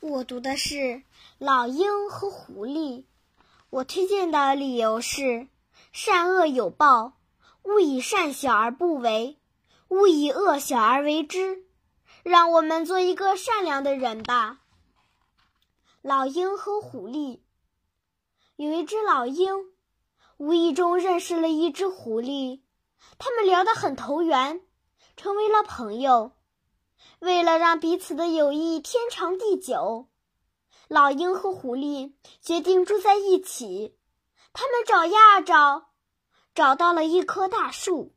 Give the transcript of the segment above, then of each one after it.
我读的是《老鹰和狐狸》，我推荐的理由是：善恶有报，勿以善小而不为，勿以恶小而为之。让我们做一个善良的人吧。老鹰和狐狸，有一只老鹰无意中认识了一只狐狸，他们聊得很投缘，成为了朋友。为了让彼此的友谊天长地久，老鹰和狐狸决定住在一起。他们找呀找，找到了一棵大树。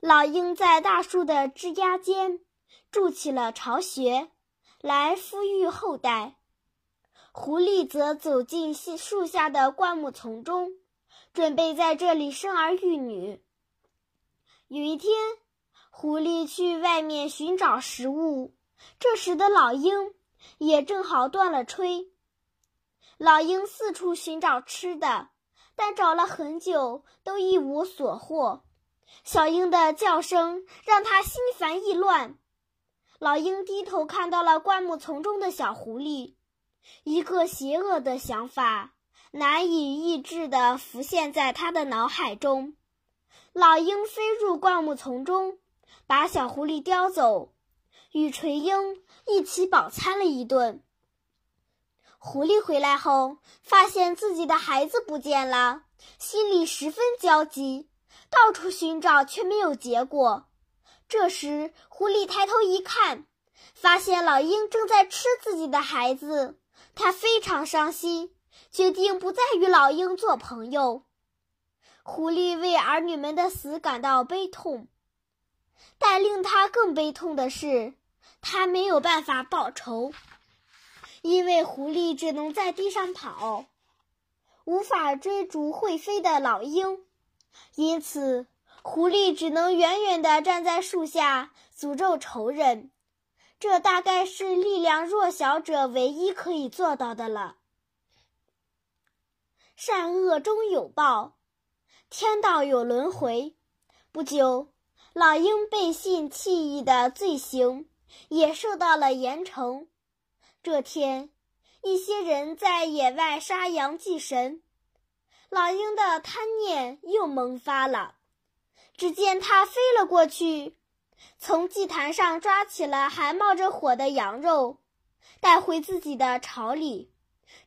老鹰在大树的枝桠间筑起了巢穴，来孵育后代。狐狸则走进树下的灌木丛中，准备在这里生儿育女。有一天，狐狸去外面寻找食物，这时的老鹰也正好断了炊。老鹰四处寻找吃的，但找了很久都一无所获。小鹰的叫声让他心烦意乱。老鹰低头看到了灌木丛中的小狐狸，一个邪恶的想法难以抑制地浮现在他的脑海中。老鹰飞入灌木丛中。把小狐狸叼走，与锤鹰一起饱餐了一顿。狐狸回来后，发现自己的孩子不见了，心里十分焦急，到处寻找却没有结果。这时，狐狸抬头一看，发现老鹰正在吃自己的孩子，他非常伤心，决定不再与老鹰做朋友。狐狸为儿女们的死感到悲痛。但令他更悲痛的是，他没有办法报仇，因为狐狸只能在地上跑，无法追逐会飞的老鹰，因此狐狸只能远远地站在树下诅咒仇人。这大概是力量弱小者唯一可以做到的了。善恶终有报，天道有轮回。不久。老鹰背信弃义的罪行也受到了严惩。这天，一些人在野外杀羊祭神，老鹰的贪念又萌发了。只见它飞了过去，从祭坛上抓起了还冒着火的羊肉，带回自己的巢里。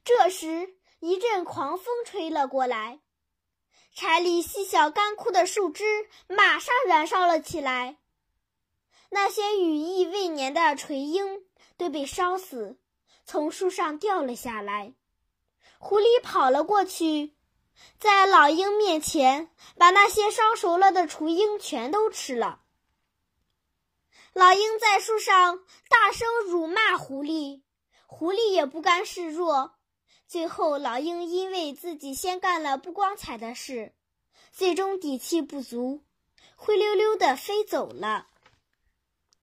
这时，一阵狂风吹了过来。柴里细小干枯的树枝马上燃烧了起来，那些羽翼未粘的锤鹰都被烧死，从树上掉了下来。狐狸跑了过去，在老鹰面前把那些烧熟了的雏鹰全都吃了。老鹰在树上大声辱骂狐狸，狐狸也不甘示弱。最后，老鹰因为自己先干了不光彩的事，最终底气不足，灰溜溜的飞走了。